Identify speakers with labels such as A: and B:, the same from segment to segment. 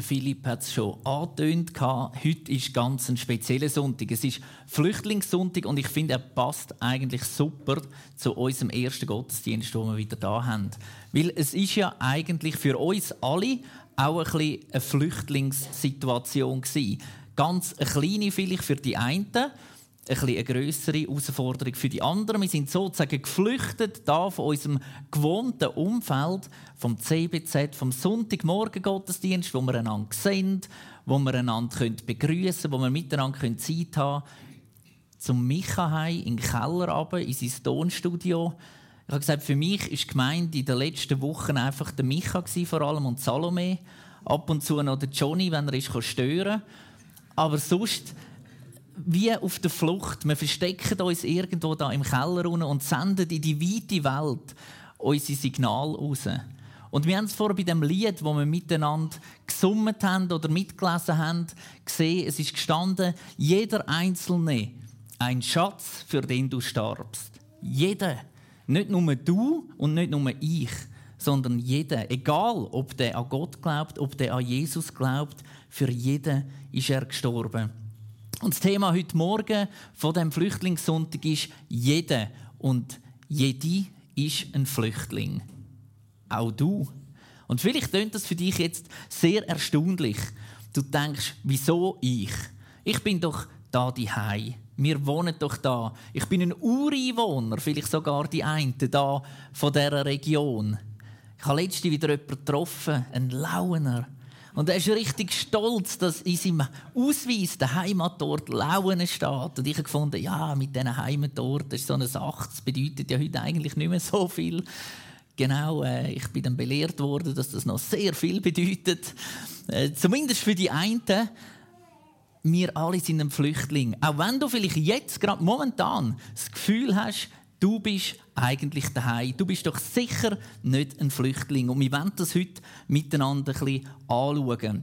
A: der Philipp hat es schon angetönt. Heute ist ganz ein spezieller Sonntag. Es ist Flüchtlingssonntag und ich finde, er passt eigentlich super zu unserem ersten Gottesdienst, den wir wieder da haben. Weil es ist ja eigentlich für uns alle auch ein bisschen eine Flüchtlingssituation gewesen. Ganz eine kleine vielleicht für die einen, ein eine größere Herausforderung für die anderen. Wir sind sozusagen geflüchtet da von unserem gewohnten Umfeld, vom CBZ, vom Sonntagmorgen Gottesdienst, wo wir einander sehen, wo wir einander begrüßen können, wo wir miteinander Zeit haben können, zum Micha in den Keller runter, in sein Tonstudio. Ich habe gesagt, für mich ist gemeint in den letzten Wochen einfach der Micha vor allem und Salome. Ab und zu noch der Johnny, wenn er ist, stören Aber sonst wie auf der Flucht. Wir verstecken uns irgendwo da im Keller und senden in die weite Welt unser Signal raus. Und wir haben es vorher bei dem Lied, wo wir miteinander gesummt haben oder mitgelesen haben, gesehen, es ist gestanden, jeder Einzelne ein Schatz, für den du starbst. Jeder. Nicht nur du und nicht nur ich, sondern jeder. Egal, ob der an Gott glaubt, ob der an Jesus glaubt, für jeden ist er gestorben. Und das Thema heute Morgen von dem Flüchtlingssonntag ist jeder und jede ist ein Flüchtling. Auch du. Und vielleicht klingt das für dich jetzt sehr erstaunlich. Du denkst, wieso ich? Ich bin doch da die Wir wohnen doch da. Ich bin ein Ureinwohner, vielleicht sogar die eine da von dieser Region. Ich habe letztens wieder jemanden getroffen, einen Launer. Und er ist richtig stolz, dass in seinem Ausweis der Heimatort Lauen steht. Und ich habe gefunden, ja, mit diesen Heimatort ist so eine Sache, das bedeutet ja heute eigentlich nicht mehr so viel. Genau, äh, ich bin dann belehrt worden, dass das noch sehr viel bedeutet. Äh, zumindest für die einen. Wir alle sind ein Flüchtling. Auch wenn du vielleicht jetzt gerade momentan das Gefühl hast, Du bist eigentlich daheim. Du bist doch sicher nicht ein Flüchtling. Und wir wollen das heute miteinander ein bisschen anschauen.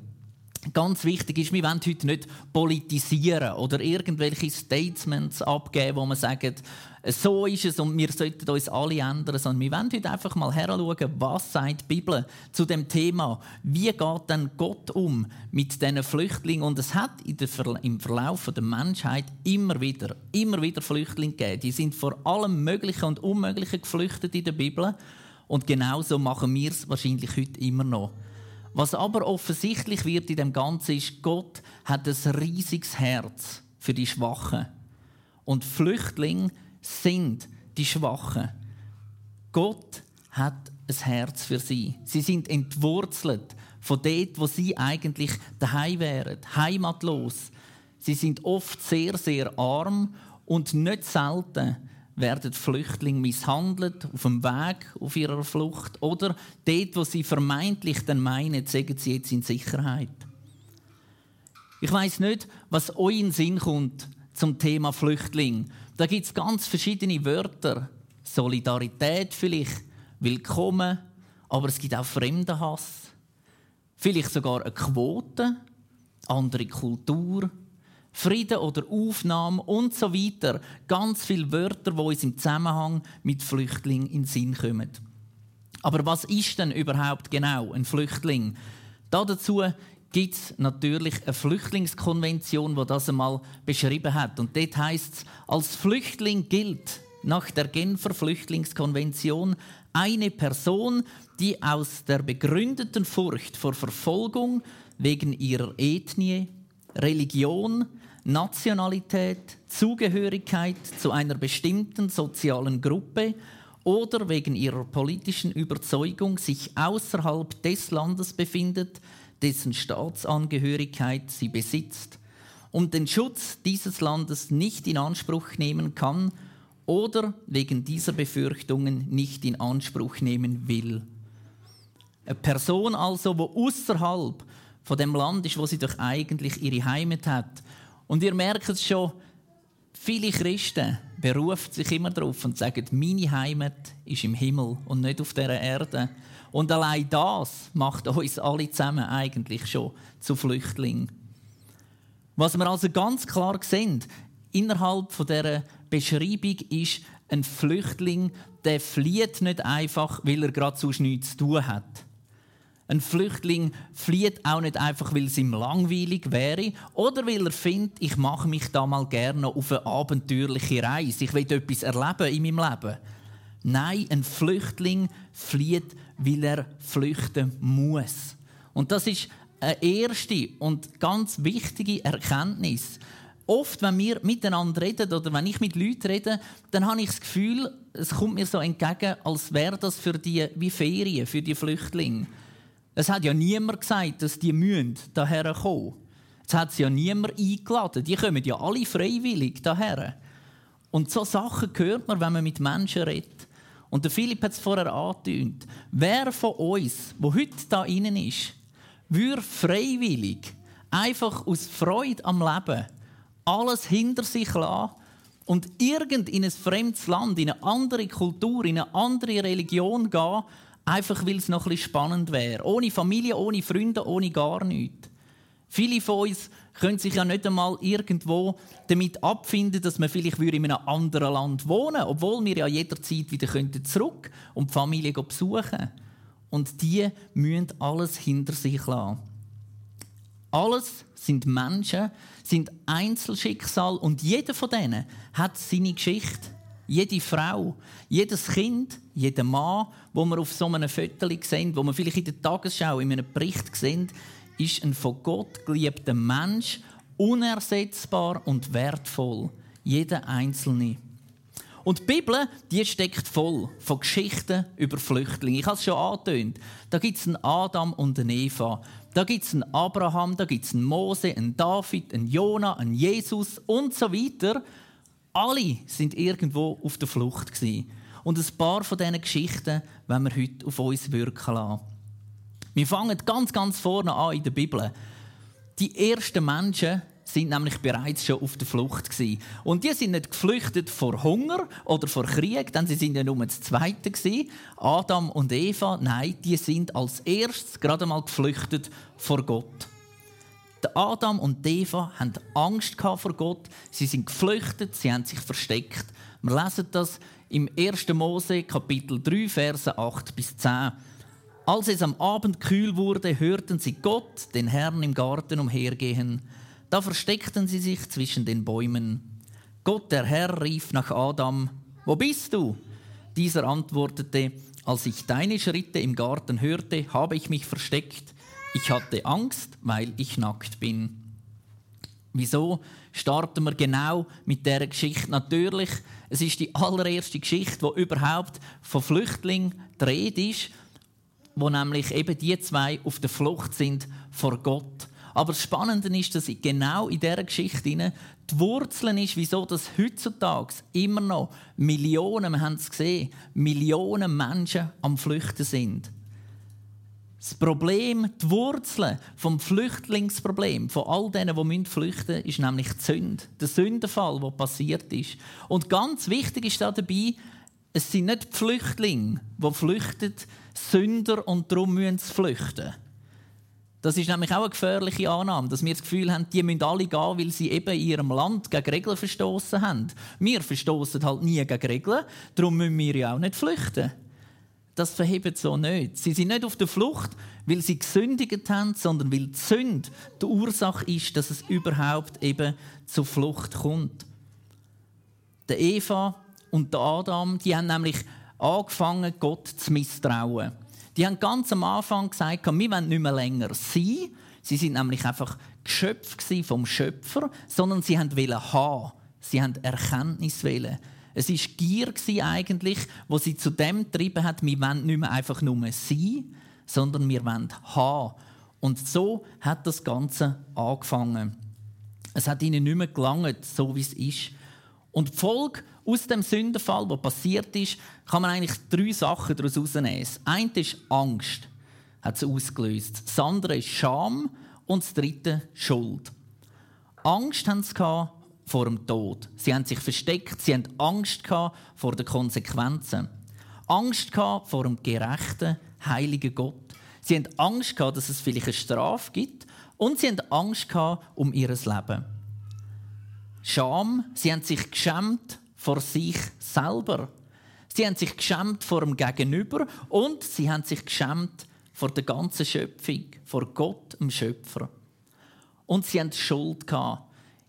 A: Ganz wichtig ist, wir wollen heute nicht politisieren oder irgendwelche Statements abgeben, wo man sagt, so ist es und wir sollten uns alle ändern, sondern wir wollen heute einfach mal heranschauen, was sagt die Bibel zu dem Thema. Wie geht denn Gott um mit diesen Flüchtlingen? Und es hat im Verlauf der Menschheit immer wieder, immer wieder Flüchtlinge gegeben. Die sind vor allem Möglichen und Unmöglichen geflüchtet in der Bibel. Und genauso machen wir es wahrscheinlich heute immer noch. Was aber offensichtlich wird in dem Ganzen ist, Gott hat ein riesiges Herz für die Schwachen. Und Flüchtlinge sind die Schwachen. Gott hat ein Herz für sie. Sie sind entwurzelt von dort, wo sie eigentlich daheim wären, heimatlos. Sie sind oft sehr, sehr arm und nicht selten werden Flüchtlinge misshandelt auf dem Weg auf ihrer Flucht oder dort, wo sie vermeintlich dann meinen, sagen sie jetzt in Sicherheit. Ich weiß nicht, was euch in Sinn kommt zum Thema Flüchtling. Da gibt es ganz verschiedene Wörter. Solidarität vielleicht, Willkommen, aber es gibt auch Fremdenhass. Vielleicht sogar eine Quote, andere Kultur, Frieden oder Aufnahme und so weiter. Ganz viele Wörter, die uns im Zusammenhang mit Flüchtlingen in den Sinn kommen. Aber was ist denn überhaupt genau ein Flüchtling? Da dazu gibt es natürlich eine Flüchtlingskonvention, die das einmal beschrieben hat. Und dort heißt es, als Flüchtling gilt nach der Genfer Flüchtlingskonvention eine Person, die aus der begründeten Furcht vor Verfolgung wegen ihrer Ethnie, Religion, Nationalität, Zugehörigkeit zu einer bestimmten sozialen Gruppe oder wegen ihrer politischen Überzeugung sich außerhalb des Landes befindet, dessen Staatsangehörigkeit sie besitzt und den Schutz dieses Landes nicht in Anspruch nehmen kann oder wegen dieser Befürchtungen nicht in Anspruch nehmen will. Eine Person also, die außerhalb von dem Land ist, wo sie doch eigentlich ihre Heimat hat, und ihr merkt es schon, viele Christen berufen sich immer darauf und sagen, meine Heimat ist im Himmel und nicht auf dieser Erde. Und allein das macht uns alle zusammen eigentlich schon zu Flüchtlingen. Was wir also ganz klar sehen, innerhalb dieser Beschreibung ist, ein Flüchtling, der flieht nicht einfach, weil er gerade sonst nichts zu tun hat. Ein Flüchtling flieht auch nicht einfach, weil es ihm langweilig wäre oder weil er findet, ich mache mich da mal gerne auf eine abenteuerliche Reise. Ich will etwas erleben in meinem Leben. Nein, ein Flüchtling flieht, weil er flüchten muss. Und das ist eine erste und ganz wichtige Erkenntnis. Oft, wenn wir miteinander reden oder wenn ich mit Leuten rede, dann habe ich das Gefühl, es kommt mir so entgegen, als wäre das für die wie Ferien, für die Flüchtlinge. Es hat ja niemand gesagt, dass die daher kommen. Es hat sie ja niemand eingeladen. Die kommen ja alle freiwillig daher. Und so Sachen hört man, wenn man mit Menschen redet. Und der Philipp hat es vorher angetönt. Wer von uns, der heute da innen ist, würde freiwillig, einfach aus Freude am Leben, alles hinter sich lassen und irgend in ein fremdes Land, in eine andere Kultur, in eine andere Religion gehen, einfach weil es noch ein bisschen spannend wäre. Ohne Familie, ohne Freunde, ohne gar nichts. Viele von uns können sich ja nicht einmal irgendwo damit abfinden, dass man vielleicht in einem anderen Land wohnen würde, obwohl wir ja jederzeit wieder zurück und die Familie besuchen Und die müssen alles hinter sich lassen. Alles sind Menschen, sind Einzelschicksal und jeder von denen hat seine Geschichte. Jede Frau, jedes Kind, jeder Mann, wo wir auf so einem Foto sehen, wo wir vielleicht in der Tagesschau in einem Bericht sehen, ist ein von Gott geliebter Mensch, unersetzbar und wertvoll. Jeder Einzelne. Und die Bibel, die steckt voll von Geschichten über Flüchtlinge. Ich habe es schon angetönt. Da gibt es einen Adam und eine Eva. Da gibt es einen Abraham, da gibt es einen Mose, einen David, einen Jona, einen Jesus und so weiter. Alle sind irgendwo auf der Flucht. Und ein paar von diesen Geschichten wollen wir heute auf uns wirken lassen. Wir fangen ganz, ganz vorne an in der Bibel. Die ersten Menschen sind nämlich bereits schon auf der Flucht. Und die sind nicht geflüchtet vor Hunger oder vor Krieg, denn sie sind ja nur das Zweite. Adam und Eva, nein, die sind als erstes gerade mal geflüchtet vor Gott. Adam und Eva haben Angst vor Gott. Sie sind geflüchtet, sie haben sich versteckt. Wir lesen das im 1. Mose Kapitel 3, Verse 8 bis 10. Als es am Abend kühl wurde, hörten sie Gott, den Herrn im Garten, umhergehen. Da versteckten sie sich zwischen den Bäumen. Gott, der Herr, rief nach Adam, Wo bist du? Dieser antwortete, Als ich deine Schritte im Garten hörte, habe ich mich versteckt. Ich hatte Angst, weil ich nackt bin. Wieso starten wir genau mit der Geschichte? Natürlich, es ist die allererste Geschichte, wo überhaupt von Flüchtlingen die ist wo nämlich eben die zwei auf der Flucht sind vor Gott. Aber das Spannende ist, dass genau in dieser Geschichte die Wurzeln ist, wieso das heutzutage immer noch Millionen, wir haben es gesehen, Millionen Menschen am Flüchten sind. Das Problem, die Wurzeln vom Flüchtlingsproblem, von all denen, die flüchten müssen, ist nämlich die Sünde, der Sündenfall, der passiert ist. Und ganz wichtig ist da dabei, es sind nicht die Flüchtlinge, die flüchten, Sünder und darum müssen sie flüchten. Das ist nämlich auch eine gefährliche Annahme, dass wir das Gefühl haben, die müssen alle gehen, weil sie eben in ihrem Land gegen Regeln verstoßen haben. Wir verstoßen halt nie gegen Regeln, darum müssen wir ja auch nicht flüchten. Das verhebt so nicht. Sie sind nicht auf der Flucht, weil sie gesündigt haben, sondern weil die Sünde die Ursache ist, dass es überhaupt eben zur Flucht kommt. Der Eva und der Adam, die haben nämlich angefangen, Gott zu misstrauen. Die haben ganz am Anfang gesagt, wir wollen nicht mehr länger sein. Sie sind nämlich einfach Geschöpfe vom Schöpfer, sondern sie wollten haben. Sie haben Erkenntnis wählen. Es war Gier eigentlich, wo sie zu dem getrieben hat, wir wollen nicht mehr einfach nur sein, sondern wir wollen haben. Und so hat das Ganze angefangen. Es hat ihnen nicht mehr gelangt, so wie es ist. Und die Folge aus dem Sündenfall, der passiert ist, kann man eigentlich drei Sachen daraus herausnehmen. Das eine ist Angst, hat es ausgelöst. Das andere ist Scham und das dritte Schuld. Angst haben sie vor dem Tod. Sie haben sich versteckt, sie haben Angst vor den Konsequenzen. Angst vor dem gerechten, heiligen Gott. Sie haben Angst dass es vielleicht eine Strafe gibt. Und sie haben Angst um ihr Leben. Scham, sie haben sich geschämt vor sich selber. Sie haben sich geschämt vor dem Gegenüber und sie haben sich geschämt vor der ganzen Schöpfung, vor Gott, dem Schöpfer. Und sie hatten Schuld.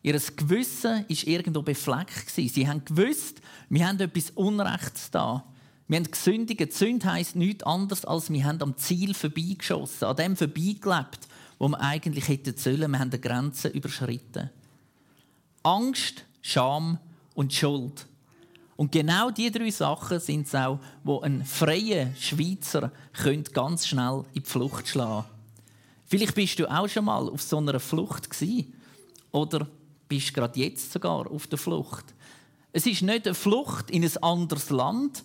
A: Ihr Gewissen war irgendwo befleckt. Sie haben gewusst, wir haben etwas Unrechts da. Wir haben gesündigt. Die Sünde heisst nichts anderes, als wir haben am Ziel vorbeigeschossen, an dem vorbeigelebt, wo wir eigentlich hätten sollen. Wir haben die Grenzen überschritten. Angst, Scham und Schuld. Und genau diese drei Sachen sind es auch, wo ein freier Schweizer ganz schnell in die Flucht schlagen Vielleicht bist du auch schon mal auf so einer Flucht gewesen. oder bist gerade jetzt sogar auf der Flucht. Es ist nicht eine Flucht in ein anderes Land,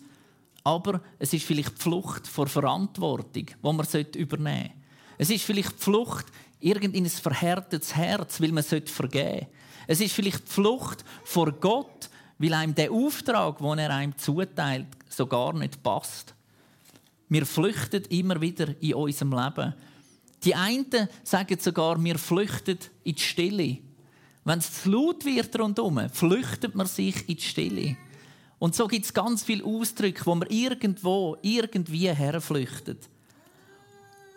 A: aber es ist vielleicht die Flucht vor Verantwortung, die man übernehmen sollte. Es ist vielleicht die Flucht in ein verhärtetes Herz, weil man vergeben sollte. Es ist vielleicht die Flucht vor Gott, weil einem der Auftrag, den er einem zuteilt, so gar nicht passt. Wir flüchten immer wieder in unserem Leben. Die einen sagen sogar, wir flüchten in die Stille. Wenn es zu laut wird rundherum, flüchtet man sich in die Stille. Und so gibt es ganz viele Ausdrücke, wo man irgendwo, irgendwie herflüchtet.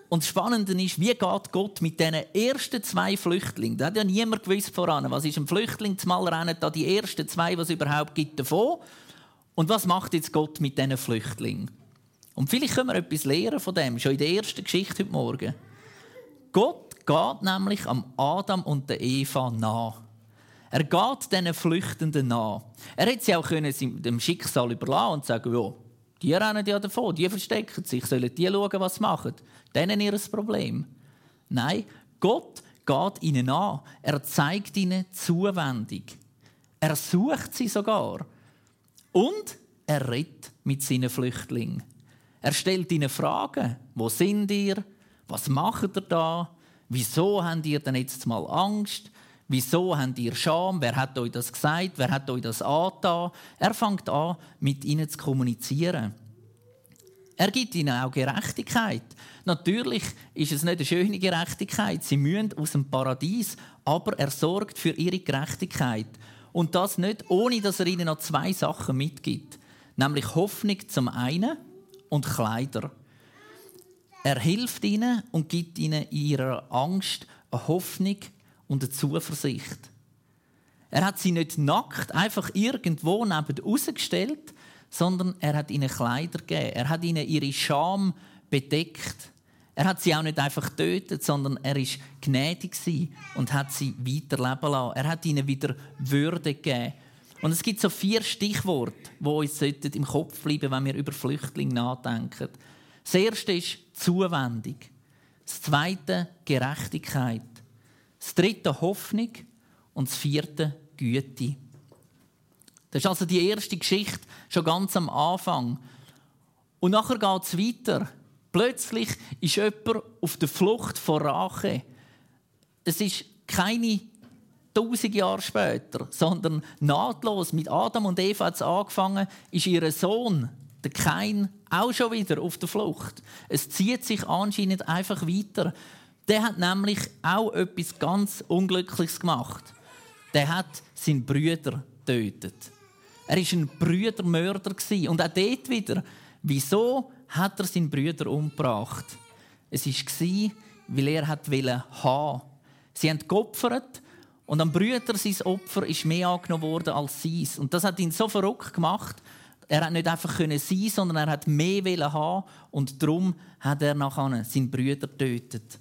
A: Und das Spannende ist, wie geht Gott mit diesen ersten zwei Flüchtlingen? Da hat ja niemand gewusst voran. Was ist ein Flüchtling? Zumal rennen da die ersten zwei, was es überhaupt gibt, davon. Und was macht jetzt Gott mit diesen Flüchtlingen? Und vielleicht können wir etwas lernen von dem, schon in der ersten Geschichte heute Morgen. Gott geht nämlich am Adam und der Eva nach. Er geht diesen Flüchtenden nach. Er hätte sie auch können dem Schicksal überlassen und sagen, ja, die rennen ja davon, die verstecken sich, sollen die schauen, was sie machen. Denen ihr Problem. Nein, Gott geht ihnen an. Er zeigt ihnen Zuwendung. Er sucht sie sogar. Und er redet mit seinen Flüchtlingen. Er stellt ihnen Fragen. Wo sind ihr? Was macht ihr da? Wieso habt ihr denn jetzt mal Angst? Wieso habt ihr Scham? Wer hat euch das gesagt? Wer hat euch das angetan? Er fängt an, mit ihnen zu kommunizieren. Er gibt ihnen auch Gerechtigkeit. Natürlich ist es nicht eine schöne Gerechtigkeit. Sie müssen aus dem Paradies, aber er sorgt für ihre Gerechtigkeit. Und das nicht, ohne dass er ihnen noch zwei Sachen mitgibt. Nämlich Hoffnung zum einen und Kleider. Er hilft ihnen und gibt ihnen in ihrer Angst eine Hoffnung und eine Zuversicht. Er hat sie nicht nackt einfach irgendwo neben rausgestellt, sondern er hat ihnen Kleider gegeben. Er hat ihnen ihre Scham bedeckt. Er hat sie auch nicht einfach getötet, sondern er ist gnädig und hat sie weiterleben lassen. Er hat ihnen wieder Würde gegeben. Und es gibt so vier Stichworte, die uns im Kopf bleiben, wenn wir über Flüchtlinge nachdenken. Das erste ist Zuwendung. Das zweite Gerechtigkeit. Das dritte Hoffnung. Und das vierte Güte. Das ist also die erste Geschichte, schon ganz am Anfang. Und nachher geht es weiter. Plötzlich ist jemand auf der Flucht vor Rache. Es ist keine tausend Jahre später, sondern nahtlos mit Adam und Eva hat es angefangen, ist ihr Sohn der Kain auch schon wieder auf der Flucht. Es zieht sich anscheinend einfach weiter. Der hat nämlich auch etwas ganz Unglückliches gemacht. Der hat seinen Brüder getötet. Er war ein Brüdermörder und auch dort wieder. Wieso hat er seinen Brüder umgebracht? Es war, weil er wollte haben. Sie haben geopfert und am Brüder sein Opfer ist mehr angenommen worden als sein. Und das hat ihn so verrückt gemacht, er hat nicht einfach sein, sondern er hat mehr haben und darum hat er nachher seinen Brüder getötet.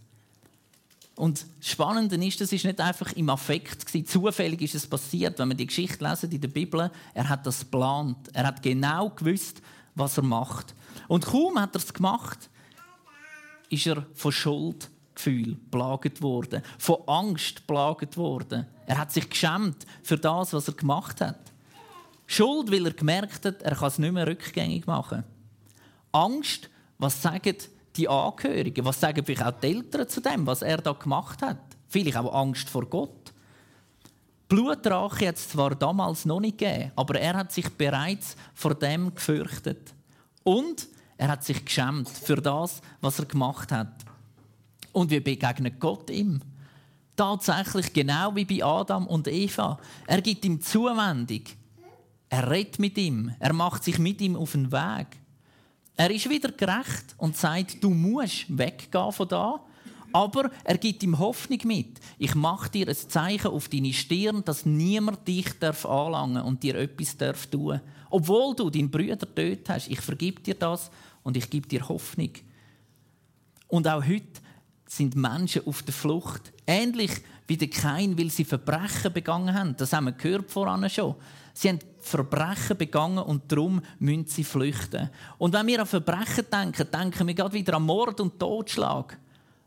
A: Und das Spannende ist, das ist nicht einfach im Affekt gewesen. Zufällig ist es passiert, wenn man die Geschichte lesen in der Bibel. Er hat das geplant. Er hat genau gewusst, was er macht. Und kaum hat er es gemacht, ist er von Schuldgefühl plagt worden, von Angst plagt worden. Er hat sich geschämt für das, was er gemacht hat. Schuld, weil er gemerkt hat, er kann es nicht mehr rückgängig machen. Angst, was sagen die Angehörigen, was sagen vielleicht auch die Eltern zu dem, was er da gemacht hat? Vielleicht auch Angst vor Gott. Blutrache hat es zwar damals noch nicht gegeben, aber er hat sich bereits vor dem gefürchtet. Und er hat sich geschämt für das, was er gemacht hat. Und wie begegnet Gott ihm? Tatsächlich genau wie bei Adam und Eva. Er gibt ihm Zuwendung. Er redet mit ihm. Er macht sich mit ihm auf den Weg. Er ist wieder gerecht und sagt, du musst weggehen von da. Aber er gibt ihm Hoffnung mit. Ich mache dir ein Zeichen auf deine Stirn, dass niemand dich darf anlangen und dir etwas darf tun. Obwohl du deinen Brüder tot hast, ich vergib dir das und ich gebe dir Hoffnung. Und auch heute sind Menschen auf der Flucht. Ähnlich wie der Kain, weil sie Verbrechen begangen haben. Das haben wir gehört voran schon. Sie haben Verbrechen begangen und darum müssen sie flüchten. Und wenn wir an Verbrechen denken, denken wir gerade wieder an Mord und Totschlag.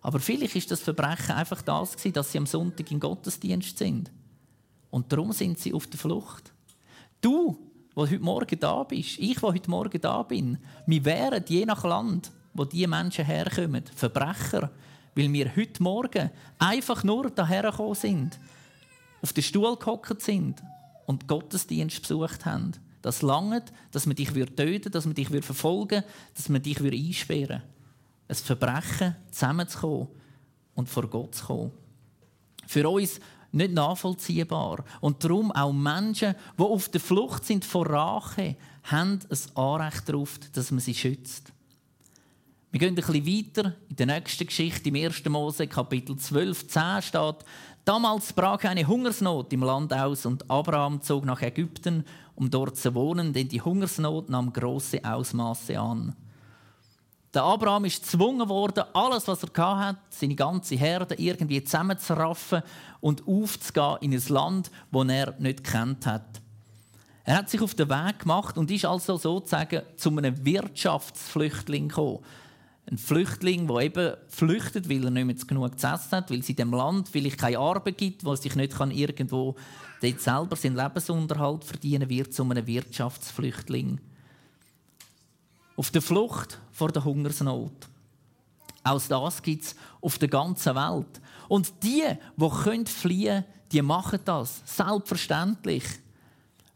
A: Aber vielleicht ist das Verbrechen einfach das dass sie am Sonntag im Gottesdienst sind. Und darum sind sie auf der Flucht. Du, der heute Morgen da bist, ich, der heute Morgen da bin, wir wären je nach Land, wo die Menschen herkommen, Verbrecher, weil wir heute Morgen einfach nur daher gekommen sind, auf den Stuhl gehockt sind und Gottesdienst besucht haben. Das langt, dass man dich töten würde, dass man dich verfolgen dass man dich einsperren würde. Ein Verbrechen, zusammenzukommen und vor Gott zu kommen. Für uns nicht nachvollziehbar. Und darum auch Menschen, die auf der Flucht sind vor Rache, haben ein Anrecht darauf, dass man sie schützt. Wir gehen ein bisschen weiter. In der nächsten Geschichte, im 1. Mose, Kapitel 12, 10 steht, Damals brach eine Hungersnot im Land aus und Abraham zog nach Ägypten, um dort zu wohnen, denn die Hungersnot nahm große Ausmaße an. Der Abraham ist gezwungen worden, alles, was er hatte, seine ganze Herde irgendwie zusammenzuraffen und aufzugehen in ein Land, das er nicht kennt hat. Er hat sich auf den Weg gemacht und ist also sozusagen zu einem Wirtschaftsflüchtling gekommen. Ein Flüchtling, der eben flüchtet, weil er nicht mehr genug zu essen hat, weil es in dem Land vielleicht keine Arbeit gibt, wo er sich nicht irgendwo dort selber seinen Lebensunterhalt verdienen wird, zu einem Wirtschaftsflüchtling. Auf der Flucht vor der Hungersnot. Auch das gibt es auf der ganzen Welt. Und die, die fliehen können, die machen das. Selbstverständlich.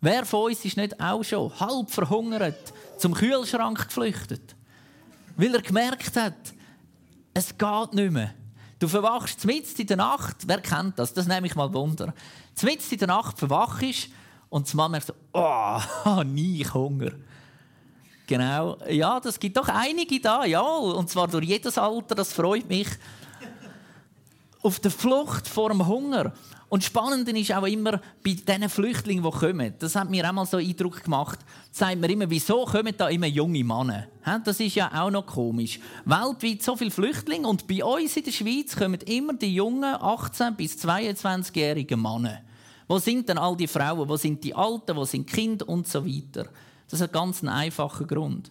A: Wer von uns ist nicht auch schon halb verhungert zum Kühlschrank geflüchtet? Weil er gemerkt hat, es geht nicht mehr. Du verwachst mitten in der Nacht, wer kennt das? Das nehme ich mal Wunder. Mitten in der Nacht verwachst und die Mama so, oh, nie Hunger. Genau, ja, das gibt doch einige da, ja, und zwar durch jedes Alter, das freut mich. Auf der Flucht vor dem Hunger. Und spannend ist auch immer bei diesen Flüchtlingen, die kommen, das hat mir auch mal so Eindruck gemacht, sagt man immer, wieso kommen da immer junge Männer? Das ist ja auch noch komisch. Weltweit so viele Flüchtlinge und bei uns in der Schweiz kommen immer die jungen 18- bis 22-jährigen Männer. Wo sind denn all die Frauen? Wo sind die Alten? Wo sind die Kinder? Und so weiter. Das hat ganz einen einfachen Grund.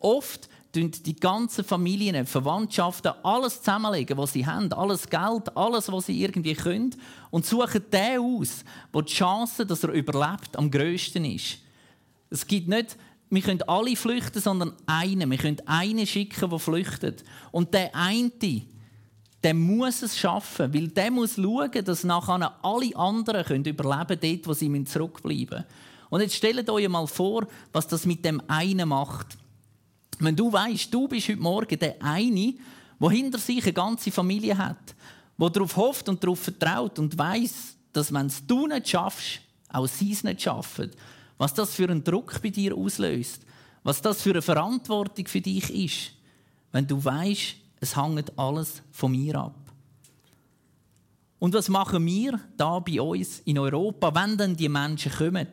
A: Oft die ganzen Familien, Verwandtschaften, alles zusammenlegen, was sie haben, alles Geld, alles, was sie irgendwie können, und suchen den aus, wo die Chance, dass er überlebt, am grössten ist. Es gibt nicht, wir können alle flüchten, sondern einen. Wir können einen schicken, der flüchtet. Und der eine, der muss es schaffen, weil der muss schauen, dass nachher alle anderen können überleben können, dort, wo sie zurückbleiben müssen. Und jetzt stellt euch mal vor, was das mit dem einen macht. Wenn du weißt, du bist heute Morgen der eine, der hinter sich eine ganze Familie hat, der darauf hofft und darauf vertraut und weiß, dass wenn es du nicht schaffst, auch sie es nicht schaffen, was das für einen Druck bei dir auslöst, was das für eine Verantwortung für dich ist, wenn du weißt, es hängt alles von mir ab. Und was machen wir da bei uns in Europa, wenn dann die Menschen kommen?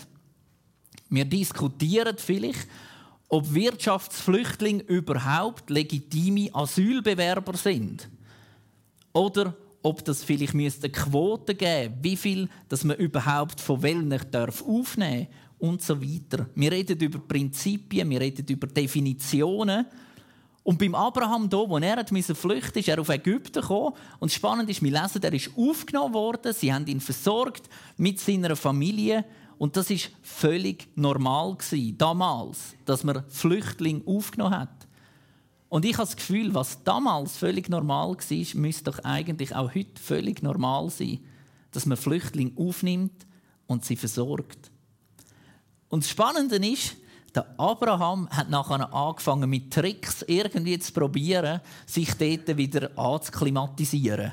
A: Wir diskutieren vielleicht, ob Wirtschaftsflüchtlinge überhaupt legitime Asylbewerber sind. Oder ob das vielleicht eine Quote geben wie viel dass man überhaupt von welchen darf aufnehmen und so weiter. Wir reden über Prinzipien, wir reden über Definitionen. Und beim Abraham hier, wo er flüchten ist er auf Ägypten gekommen. Und spannend ist, wir lesen, er ist aufgenommen worden, sie haben ihn versorgt mit seiner Familie und das ist völlig normal gewesen, damals, dass man Flüchtlinge aufgenommen hat. Und ich habe das Gefühl, was damals völlig normal war, müsste doch eigentlich auch heute völlig normal sein, dass man Flüchtlinge aufnimmt und sie versorgt. Und das Spannende ist, der Abraham hat nachher angefangen mit Tricks irgendwie zu probieren, sich dort wieder anzuklimatisieren.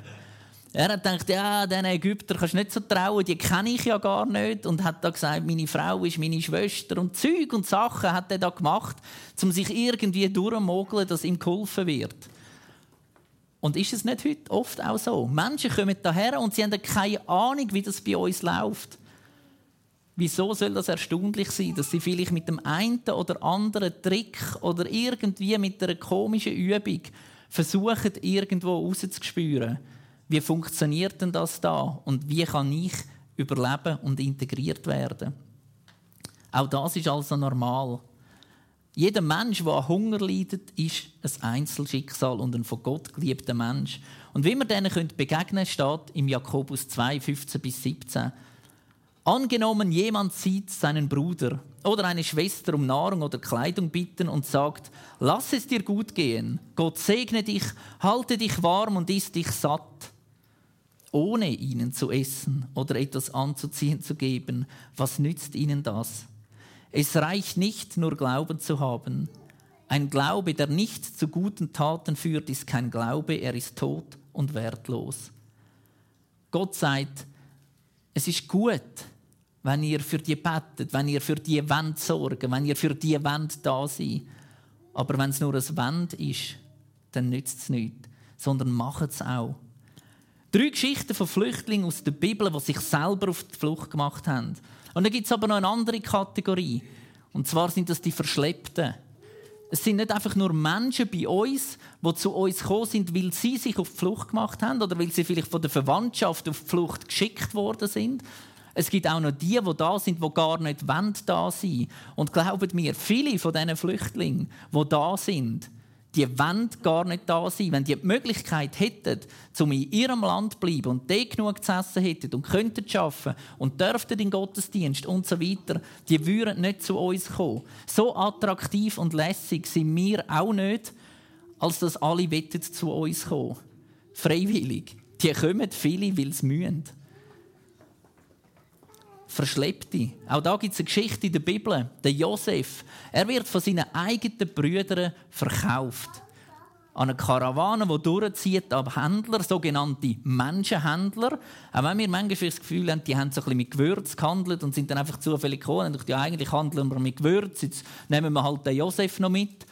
A: Er hat gedacht, ja, diesen Ägypter kannst du nicht so trauen, die kenne ich ja gar nicht. Und hat da gesagt, meine Frau ist meine Schwester. Und Zeug und Sachen hat er da gemacht, um sich irgendwie durchzumogeln, dass ihm geholfen wird. Und ist es nicht heute oft auch so? Menschen kommen daher und sie haben keine Ahnung, wie das bei uns läuft. Wieso soll das erstaunlich sein, dass sie vielleicht mit dem einen oder anderen Trick oder irgendwie mit einer komischen Übung versuchen, irgendwo rauszuspüren, wie funktioniert denn das da und wie kann ich überleben und integriert werden? Auch das ist also normal. Jeder Mensch, der an Hunger leidet, ist ein Einzelschicksal und ein von Gott geliebter Mensch. Und wie wir denen begegnen können, steht im Jakobus 2, 15 bis 17. Angenommen, jemand sieht seinen Bruder oder eine Schwester um Nahrung oder Kleidung bitten und sagt, lass es dir gut gehen, Gott segne dich, halte dich warm und isst dich satt ohne ihnen zu essen oder etwas anzuziehen zu geben, was nützt ihnen das? Es reicht nicht, nur Glauben zu haben. Ein Glaube, der nicht zu guten Taten führt, ist kein Glaube, er ist tot und wertlos. Gott sagt, es ist gut, wenn ihr für die betet, wenn ihr für die Wand sorgen, wenn ihr für die Wand da seid. Aber wenn es nur ein Wand ist, dann nützt es nichts, sondern macht es auch. Drei Geschichten von Flüchtlingen aus der Bibel, die sich selber auf die Flucht gemacht haben. Und dann gibt es aber noch eine andere Kategorie. Und zwar sind das die Verschleppten. Es sind nicht einfach nur Menschen bei uns, die zu uns gekommen sind, weil sie sich auf die Flucht gemacht haben oder weil sie vielleicht von der Verwandtschaft auf die Flucht geschickt worden sind. Es gibt auch noch die, die da sind, die gar nicht da sein Und glaubt mir, viele von diesen Flüchtlingen, die da sind, die wollen gar nicht da sein. Wenn die die Möglichkeit hätten, um in ihrem Land zu bleiben und dort genug zu essen hätten und könnten arbeiten und dürften in Gottesdienst und so weiter, die würden nicht zu uns kommen. So attraktiv und lässig sind wir auch nicht, als dass alle zu uns kommen. Freiwillig. Die kommen viele, weil sie müssen. Verschleppte. Auch da gibt es eine Geschichte in der Bibel. Der Josef, er wird von seinen eigenen Brüdern verkauft. An eine Karawane, die durchzieht ab Händler, sogenannte Menschenhändler. Auch wenn wir manchmal das Gefühl haben, die haben so ein bisschen mit Gewürz gehandelt und sind dann einfach zufällig gekommen und dachten, ja, eigentlich handeln wir mit Gewürz, jetzt nehmen wir halt den Josef noch mit.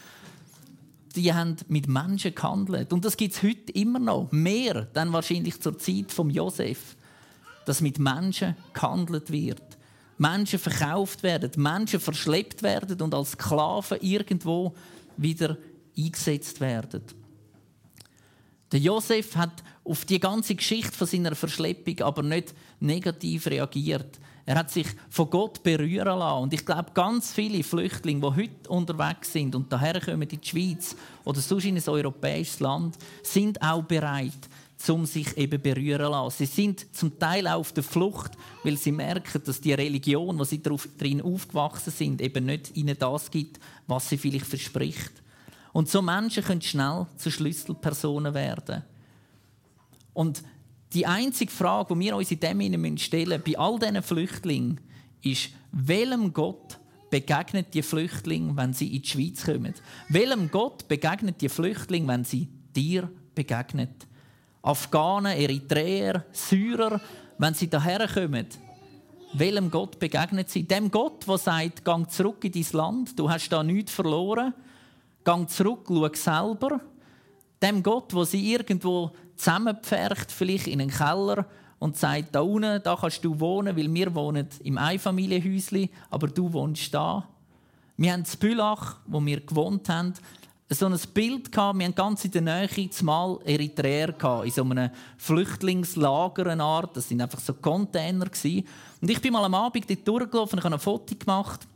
A: Die haben mit Menschen gehandelt. Und das gibt es heute immer noch. Mehr dann wahrscheinlich zur Zeit von Josef dass mit Menschen gehandelt wird. Menschen verkauft werden, Menschen verschleppt werden und als Sklaven irgendwo wieder eingesetzt werden. Der Josef hat auf die ganze Geschichte von seiner Verschleppung aber nicht negativ reagiert. Er hat sich von Gott berühren lassen. Und ich glaube, ganz viele Flüchtlinge, die heute unterwegs sind und daher kommen in die Schweiz oder sonst in ein europäisches Land, sind auch bereit, um sich eben berühren lassen. Sie sind zum Teil auch auf der Flucht, weil sie merken, dass die Religion, wo sie drin aufgewachsen sind, eben nicht ihnen das gibt, was sie vielleicht verspricht. Und so Menschen können schnell zu Schlüsselpersonen werden. Und die einzige Frage, die wir uns in dem stellen bei all diesen Flüchtlingen, ist, welchem Gott begegnet die Flüchtlinge, wenn sie in die Schweiz kommen? Welchem Gott begegnet die Flüchtlinge, wenn sie dir begegnet? Afghanen, Eritreer, Syrer, wenn sie daherkommen, welchem Gott begegnet sie? Dem Gott, der sagt, gang zurück in dein Land, du hast da nichts verloren, gang zurück, schau selber. Dem Gott, der sie irgendwo zusammenpfercht, vielleicht in einen Keller und sagt, da unten, da kannst du wohnen, weil wir wohnen im Einfamilienhäuschen, aber du wohnst da. Wir haben in Bülach, wo wir gewohnt haben, so ein Bild gehabt. Wir hatten ganz in der Nähe zumal Eritreer gehabt, in so einem Flüchtlingslager eine Art. Das sind einfach so Container. Und ich bin mal am Abend dort durchgelaufen, ich habe ein Foto gemacht.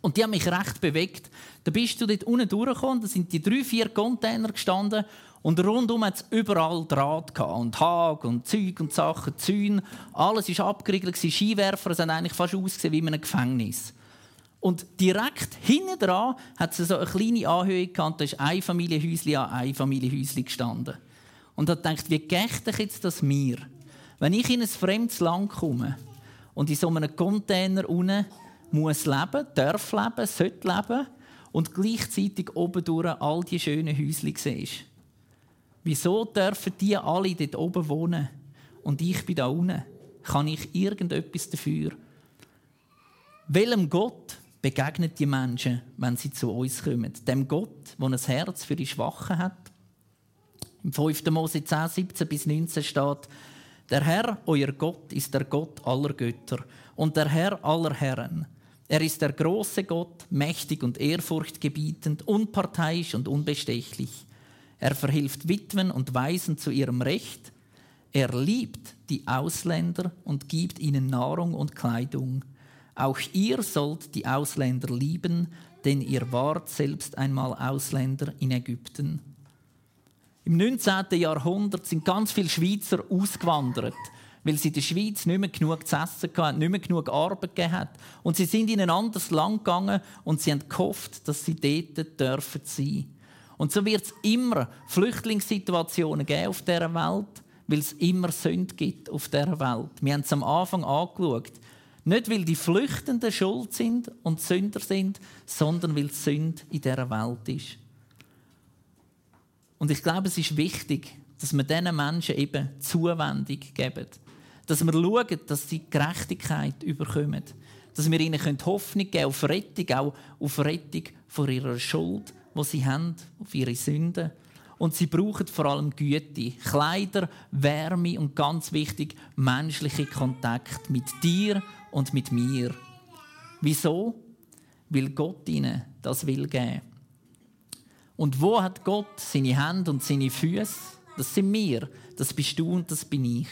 A: Und die haben mich recht bewegt. Da bist du dort unten durchgekommen, da sind die drei, vier Container gestanden und rundum hat es überall Draht gehabt. und Hag und Zeug und Sachen, Zäune. Alles war abgeriegelt, Skiwerfer, es hat eigentlich fast ausgesehen wie in einem Gefängnis. Und direkt hinten dran hat es so eine kleine Anhöhe gehabt, da ist ein Familienhäuschen an ein Familienhäuschen gestanden. Und hat gedacht, wie geht ich jetzt das mir? Wenn ich in ein fremdes Land komme und in so einem Container unten muss leben, darf leben, sollte leben und gleichzeitig oben durch all die schönen Häuschen siehst. Wieso dürfen die alle dort oben wohnen und ich bin da unten? Kann ich irgendetwas dafür? Welchem Gott begegnen die Menschen, wenn sie zu uns kommen? Dem Gott, der ein Herz für die Schwachen hat? Im 5. Mose 10, 17 bis 19 steht, der Herr, euer Gott, ist der Gott aller Götter und der Herr aller Herren. Er ist der große Gott, mächtig und ehrfurchtgebietend, unparteiisch und unbestechlich. Er verhilft Witwen und Waisen zu ihrem Recht. Er liebt die Ausländer und gibt ihnen Nahrung und Kleidung. Auch ihr sollt die Ausländer lieben, denn ihr wart selbst einmal Ausländer in Ägypten. Im 19. Jahrhundert sind ganz viele Schweizer ausgewandert, weil sie in der Schweiz nicht mehr genug zu essen hatten, nicht mehr genug Arbeit gegeben Und sie sind in ein anderes Land gegangen und sie haben gehofft, dass sie dort dürfen sein. Und so wird es immer Flüchtlingssituationen geben auf dieser Welt, weil es immer Sünde gibt auf dieser Welt. Wir haben es am Anfang angeschaut. Nicht, weil die Flüchtenden schuld sind und Sünder sind, sondern weil Sünde in dieser Welt ist. Und ich glaube, es ist wichtig, dass wir diesen Menschen eben Zuwendung geben. Dass wir schauen, dass sie Gerechtigkeit überkommen. Dass wir ihnen Hoffnung geben auf Rettung, auch auf Rettung von ihrer Schuld, die sie haben, auf ihre Sünden. Und sie brauchen vor allem Güte, Kleider, Wärme und ganz wichtig, menschliche Kontakt mit dir und mit mir. Wieso? Weil Gott ihnen das will geben. Und wo hat Gott seine Hände und seine Füße? Das sind wir, das bist du und das bin ich.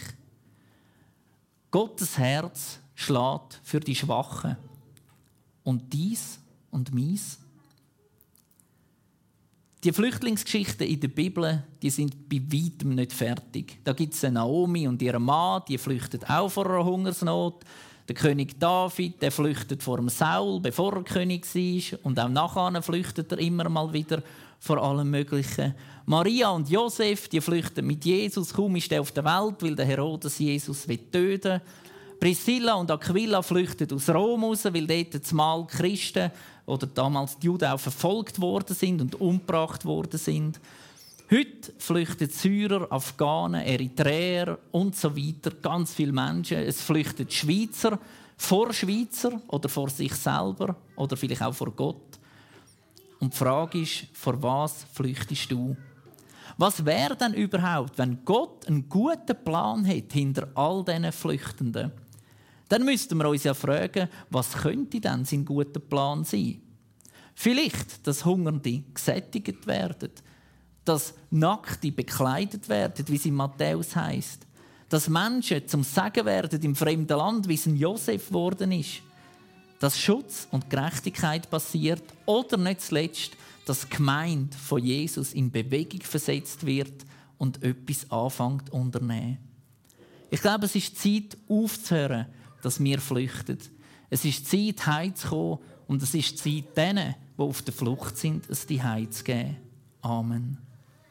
A: Gottes Herz schlägt für die Schwachen. Und dies und meins. Die Flüchtlingsgeschichten in der Bibel die sind bei weitem nicht fertig. Da gibt es Naomi und ihren Mann, die flüchtet auch vor einer Hungersnot. Der König David, der flüchtet vor dem Saul, bevor er König war. Und auch nachher flüchtet er immer mal wieder vor allem Möglichen. Maria und Josef, die flüchten mit Jesus. Kaum ist er auf der Welt, weil der Herodes Jesus töten will. Priscilla und Aquila flüchten aus Rom raus, weil dort zumal Christen oder damals die Juden auch verfolgt worden sind und umgebracht worden sind. Heute flüchten Syrer, Afghanen, Eritreer und so weiter, ganz viele Menschen. Es flüchten Schweizer vor Schweizer oder vor sich selber oder vielleicht auch vor Gott. Und die Frage ist, vor was flüchtest du? Was wäre denn überhaupt, wenn Gott einen guten Plan hat hinter all diesen Flüchtenden? Dann müssten wir uns ja fragen, was könnte denn sein guter Plan sein? Vielleicht, dass Hungernde gesättigt werden, dass Nackte bekleidet werden, wie es in Matthäus heißt, dass Menschen zum Sagen werden im fremden Land, wie es in Josef geworden ist, dass Schutz und Gerechtigkeit passiert oder nicht zuletzt, dass die Gemeinde von Jesus in Bewegung versetzt wird und etwas anfängt zu unternehmen. Ich glaube, es ist Zeit aufzuhören, dass wir flüchten. Es ist Zeit, heimzukommen und es ist Zeit, denen, die auf der Flucht sind, es die zu geben. Amen.